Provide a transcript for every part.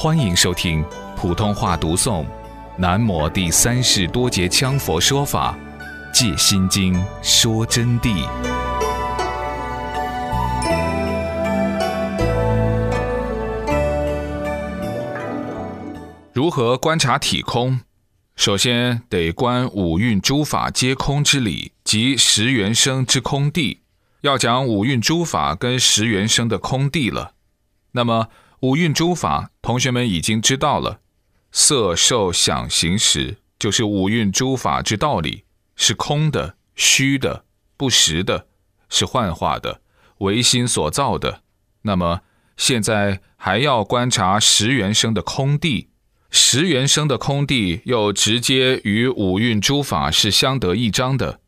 欢迎收听普通话读诵《南摩第三世多杰羌佛说法·戒心经》说真谛。如何观察体空？首先得观五蕴诸法皆空之理及十缘生之空地。要讲五蕴诸法跟十缘生的空地了，那么。五蕴诸法，同学们已经知道了，色、受、想、行、识，就是五蕴诸法之道理，是空的、虚的、不实的，是幻化的，唯心所造的。那么现在还要观察十缘生的空地，十缘生的空地又直接与五蕴诸法是相得益彰的。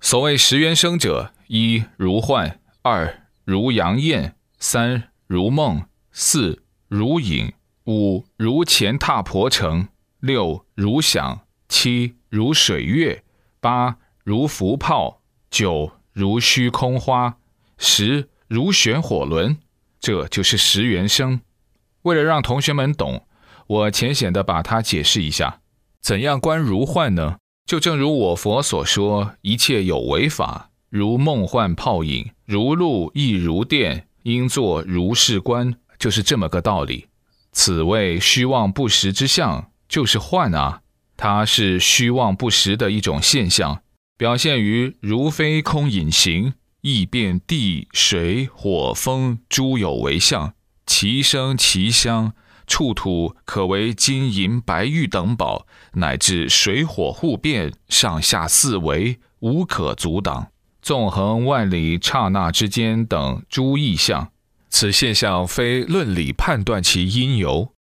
所谓十缘生者，一如幻，二如阳焰，三如梦。四如影，五如前踏婆城，六如响，七如水月，八如浮泡，九如虚空花，十如旋火轮。这就是十元生。为了让同学们懂，我浅显的把它解释一下：怎样观如幻呢？就正如我佛所说，一切有为法，如梦幻泡影，如露亦如电，应作如是观。就是这么个道理，此谓虚妄不实之相，就是幻啊。它是虚妄不实的一种现象，表现于如非空隐形，亦变地水火风诸有为相，其声其香，触土可为金银白玉等宝，乃至水火互变，上下四维无可阻挡，纵横万里刹那之间等诸异象。此现象非论理判断其因由，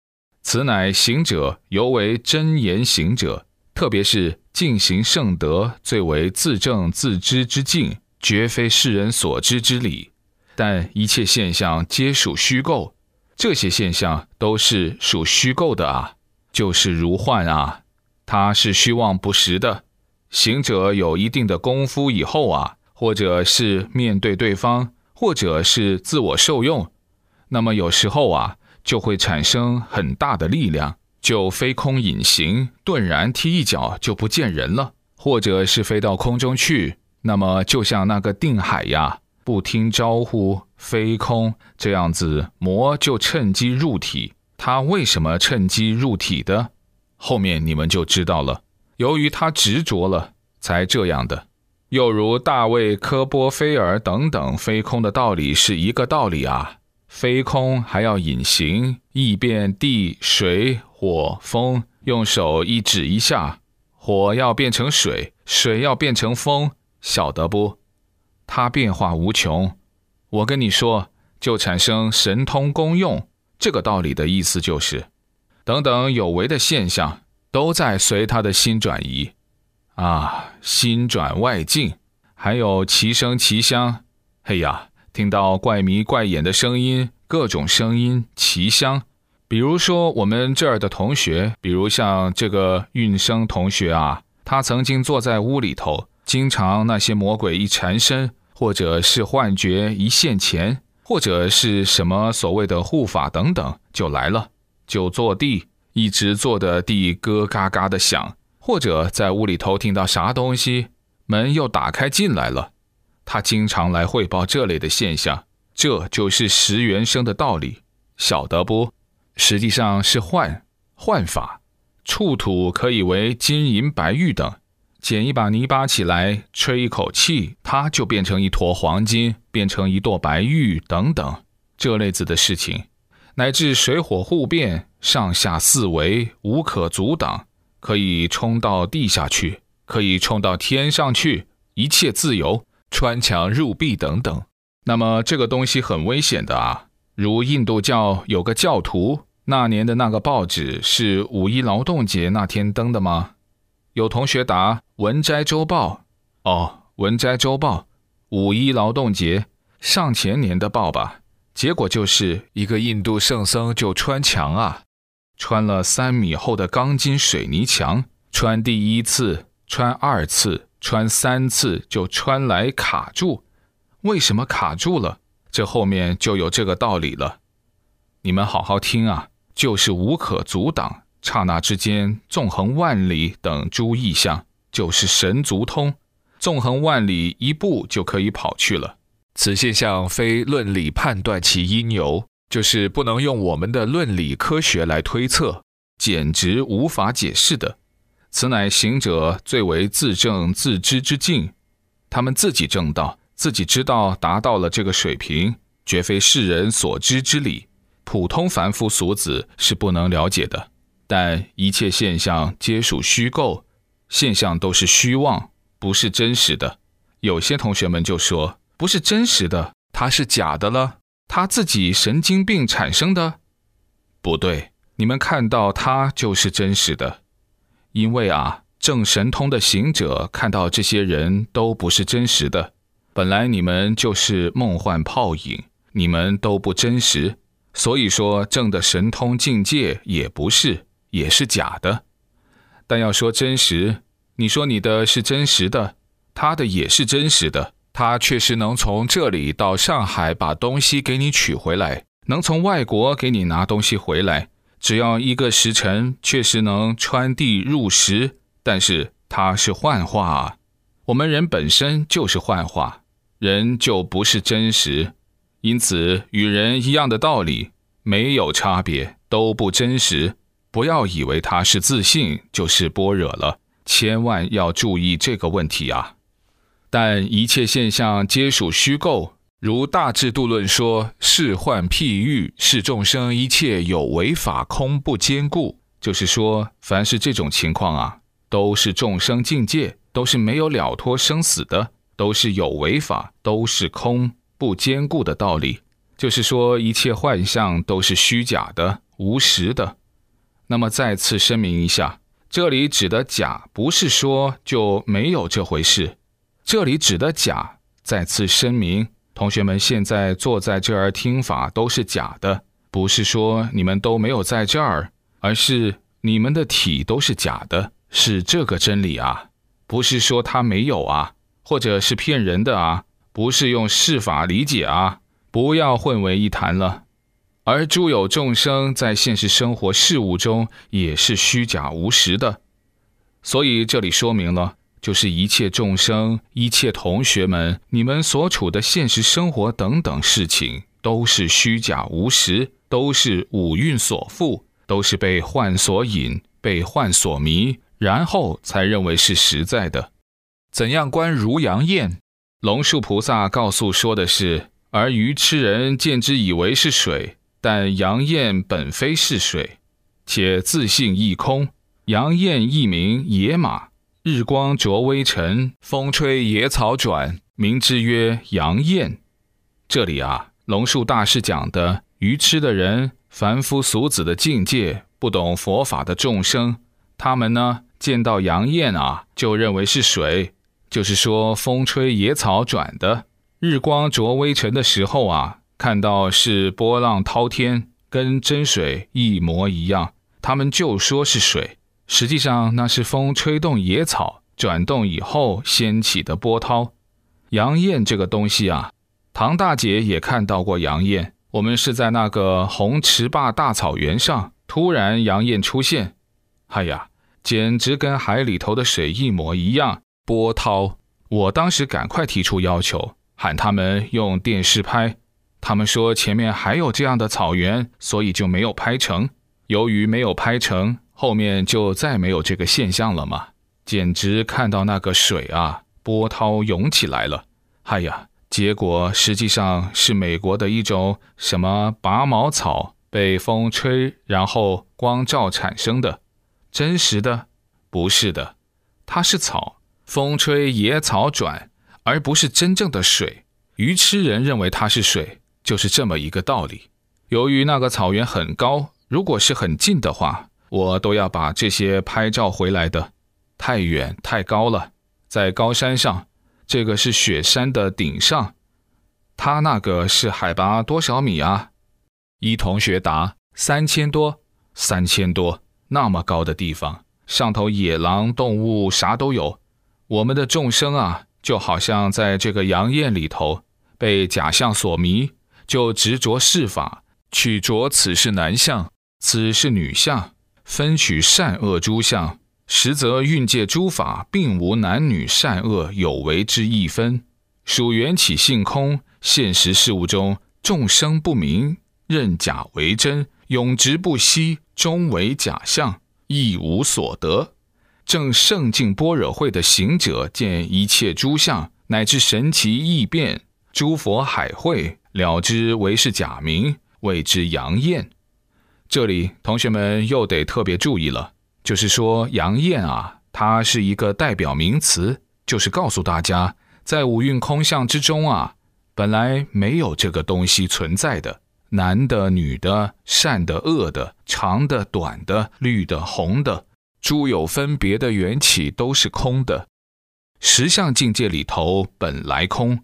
此乃行者尤为真言行者，特别是进行圣德最为自证自知之境，绝非世人所知之理。但一切现象皆属虚构，这些现象都是属虚构的啊，就是如幻啊，它是虚妄不实的。行者有一定的功夫以后啊，或者是面对对方。或者是自我受用，那么有时候啊，就会产生很大的力量，就飞空隐形，顿然踢一脚就不见人了；或者是飞到空中去，那么就像那个定海呀，不听招呼飞空这样子，魔就趁机入体。他为什么趁机入体的？后面你们就知道了。由于他执着了，才这样的。又如大卫科波菲尔等等飞空的道理是一个道理啊！飞空还要隐形，易变地水火风，用手一指一下，火要变成水，水要变成风，晓得不？它变化无穷。我跟你说，就产生神通功用。这个道理的意思就是，等等有为的现象都在随他的心转移。啊，心转外境，还有奇声奇香。嘿呀，听到怪迷怪眼的声音，各种声音奇香。比如说我们这儿的同学，比如像这个运生同学啊，他曾经坐在屋里头，经常那些魔鬼一缠身，或者是幻觉一现前，或者是什么所谓的护法等等，就来了，就坐地，一直坐的地咯嘎嘎的响。或者在屋里头听到啥东西，门又打开进来了。他经常来汇报这类的现象，这就是十元生的道理，晓得不？实际上是幻幻法，触土可以为金银白玉等，捡一把泥巴起来，吹一口气，它就变成一坨黄金，变成一朵白玉等等，这类子的事情，乃至水火互变，上下四维无可阻挡。可以冲到地下去，可以冲到天上去，一切自由，穿墙入壁等等。那么这个东西很危险的啊！如印度教有个教徒，那年的那个报纸是五一劳动节那天登的吗？有同学答《文摘周报》。哦，《文摘周报》，五一劳动节上前年的报吧？结果就是一个印度圣僧就穿墙啊。穿了三米厚的钢筋水泥墙，穿第一次，穿二次，穿三次就穿来卡住。为什么卡住了？这后面就有这个道理了。你们好好听啊，就是无可阻挡，刹那之间纵横万里等诸意象，就是神足通，纵横万里一步就可以跑去了。此现象非论理判断其因由，就是不能用我们的论理科学来推测，简直无法解释的。此乃行者最为自证自知之境，他们自己证道，自己知道达到了这个水平，绝非世人所知之理。普通凡夫俗子是不能了解的，但一切现象皆属虚构，现象都是虚妄，不是真实的。有些同学们就说不是真实的，它是假的了，他自己神经病产生的？不对，你们看到他就是真实的，因为啊，正神通的行者看到这些人都不是真实的，本来你们就是梦幻泡影，你们都不真实。所以说，正的神通境界也不是，也是假的。但要说真实，你说你的是真实的，他的也是真实的。他确实能从这里到上海把东西给你取回来，能从外国给你拿东西回来，只要一个时辰，确实能穿地入石。但是他是幻化啊，我们人本身就是幻化，人就不是真实。因此，与人一样的道理没有差别，都不真实。不要以为他是自信就是般若了，千万要注意这个问题啊！但一切现象皆属虚构，如大智度论说：“是幻譬喻，是众生一切有为法空不坚固。”就是说，凡是这种情况啊，都是众生境界，都是没有了脱生死的，都是有为法，都是空。不坚固的道理，就是说一切幻象都是虚假的、无实的。那么再次声明一下，这里指的假，不是说就没有这回事。这里指的假，再次声明，同学们现在坐在这儿听法都是假的，不是说你们都没有在这儿，而是你们的体都是假的，是这个真理啊，不是说它没有啊，或者是骗人的啊。不是用世法理解啊，不要混为一谈了。而诸有众生在现实生活事物中也是虚假无实的，所以这里说明了，就是一切众生、一切同学们，你们所处的现实生活等等事情，都是虚假无实，都是五蕴所缚，都是被幻所引、被幻所迷，然后才认为是实在的。怎样观如阳焰？龙树菩萨告诉说的是，而愚痴人见之以为是水，但阳焰本非是水，且自性亦空。阳焰亦名野马，日光灼微尘，风吹野草转，名之曰阳焰。这里啊，龙树大师讲的愚痴的人，凡夫俗子的境界，不懂佛法的众生，他们呢见到阳焰啊，就认为是水。就是说，风吹野草转的，日光灼微尘的时候啊，看到是波浪滔天，跟真水一模一样。他们就说是水，实际上那是风吹动野草转动以后掀起的波涛。杨艳这个东西啊，唐大姐也看到过杨艳。我们是在那个红池坝大草原上，突然杨艳出现，哎呀，简直跟海里头的水一模一样。波涛，我当时赶快提出要求，喊他们用电视拍。他们说前面还有这样的草原，所以就没有拍成。由于没有拍成，后面就再没有这个现象了嘛。简直看到那个水啊，波涛涌起来了。哎呀，结果实际上是美国的一种什么拔毛草被风吹，然后光照产生的。真实的？不是的，它是草。风吹野草转，而不是真正的水。愚痴人认为它是水，就是这么一个道理。由于那个草原很高，如果是很近的话，我都要把这些拍照回来的。太远太高了，在高山上，这个是雪山的顶上。他那个是海拔多少米啊？一同学答：三千多，三千多，那么高的地方，上头野狼、动物啥都有。我们的众生啊，就好像在这个阳焰里头被假象所迷，就执着世法，取着此是男相，此是女相，分取善恶诸相，实则运界诸法并无男女善恶有为之一分，属缘起性空。现实事物中，众生不明，认假为真，永执不息，终为假象，亦无所得。正圣境般若会的行者，见一切诸相乃至神奇异变，诸佛海会了之为是假名，谓之阳焰。这里同学们又得特别注意了，就是说杨艳啊，它是一个代表名词，就是告诉大家，在五蕴空相之中啊，本来没有这个东西存在的，男的、女的、善的、恶的、长的、短的、绿的、红的。诸有分别的缘起都是空的，实相境界里头本来空，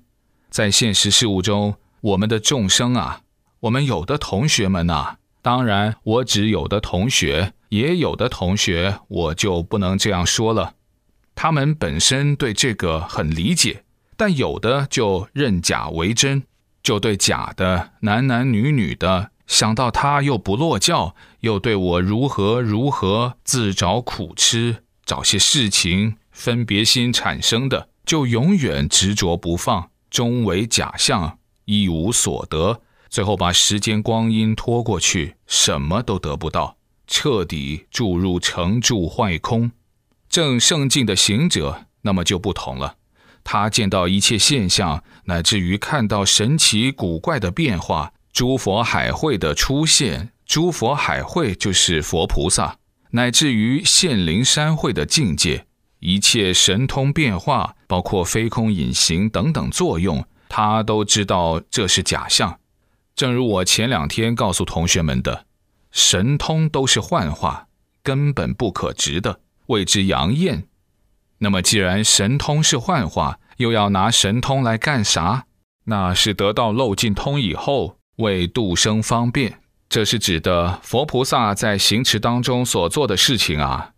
在现实事物中，我们的众生啊，我们有的同学们呐，当然我指有的同学，也有的同学我就不能这样说了，他们本身对这个很理解，但有的就认假为真，就对假的男男女女的。想到他又不落教，又对我如何如何，自找苦吃，找些事情分别心产生的，就永远执着不放，终为假象，一无所得，最后把时间光阴拖过去，什么都得不到，彻底注入成住坏空。正圣境的行者，那么就不同了，他见到一切现象，乃至于看到神奇古怪的变化。诸佛海会的出现，诸佛海会就是佛菩萨，乃至于现灵山会的境界，一切神通变化，包括飞空隐形等等作用，他都知道这是假象。正如我前两天告诉同学们的，神通都是幻化，根本不可执的，谓之阳焰。那么既然神通是幻化，又要拿神通来干啥？那是得到漏尽通以后。为度生方便，这是指的佛菩萨在行持当中所做的事情啊。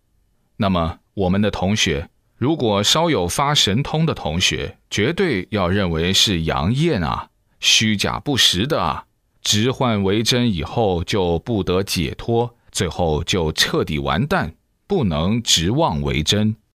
那么，我们的同学如果稍有发神通的同学，绝对要认为是阳焰啊，虚假不实的啊。直换为真以后，就不得解脱，最后就彻底完蛋，不能直妄为真。